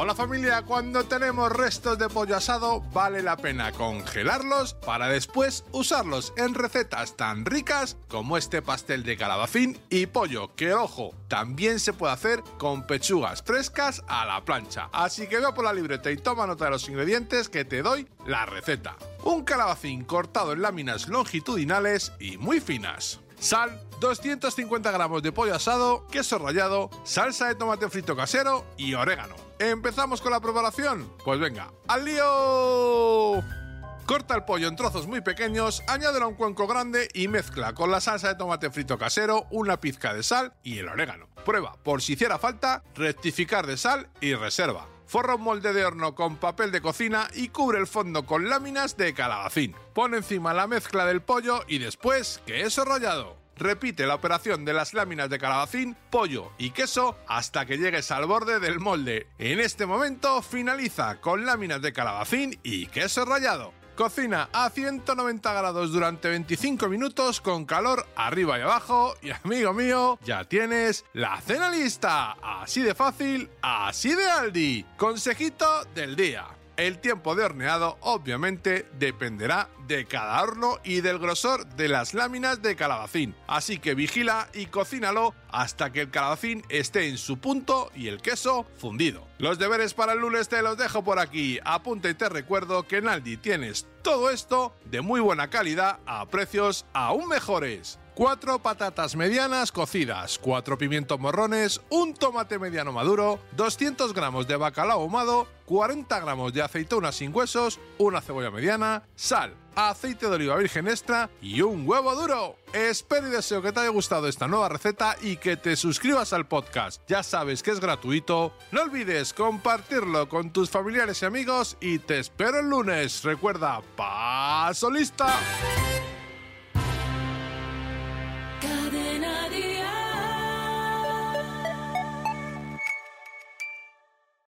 Hola familia, cuando tenemos restos de pollo asado vale la pena congelarlos para después usarlos en recetas tan ricas como este pastel de calabacín y pollo, que ojo, también se puede hacer con pechugas frescas a la plancha. Así que ve por la libreta y toma nota de los ingredientes que te doy la receta. Un calabacín cortado en láminas longitudinales y muy finas. Sal, 250 gramos de pollo asado, queso rallado, salsa de tomate frito casero y orégano. ¿Empezamos con la preparación? Pues venga, ¡al lío! Corta el pollo en trozos muy pequeños, añádelo a un cuenco grande y mezcla con la salsa de tomate frito casero, una pizca de sal y el orégano. Prueba, por si hiciera falta, rectificar de sal y reserva. Forra un molde de horno con papel de cocina y cubre el fondo con láminas de calabacín. Pon encima la mezcla del pollo y después queso rallado. Repite la operación de las láminas de calabacín, pollo y queso hasta que llegues al borde del molde. En este momento finaliza con láminas de calabacín y queso rallado. Cocina a 190 grados durante 25 minutos con calor arriba y abajo y amigo mío, ya tienes la cena lista. Así de fácil, así de Aldi. Consejito del día. El tiempo de horneado obviamente dependerá de cada horno y del grosor de las láminas de calabacín. Así que vigila y cocínalo hasta que el calabacín esté en su punto y el queso fundido. Los deberes para el lunes te los dejo por aquí. Apunta y te recuerdo que en Aldi tienes todo esto de muy buena calidad a precios aún mejores. 4 patatas medianas cocidas, 4 pimientos morrones, un tomate mediano maduro, 200 gramos de bacalao ahumado, 40 gramos de aceitunas sin huesos, una cebolla mediana, sal, aceite de oliva virgen extra y un huevo duro. Espero y deseo que te haya gustado esta nueva receta y que te suscribas al podcast. Ya sabes que es gratuito. No olvides compartirlo con tus familiares y amigos y te espero el lunes. Recuerda, paso lista. Cadena.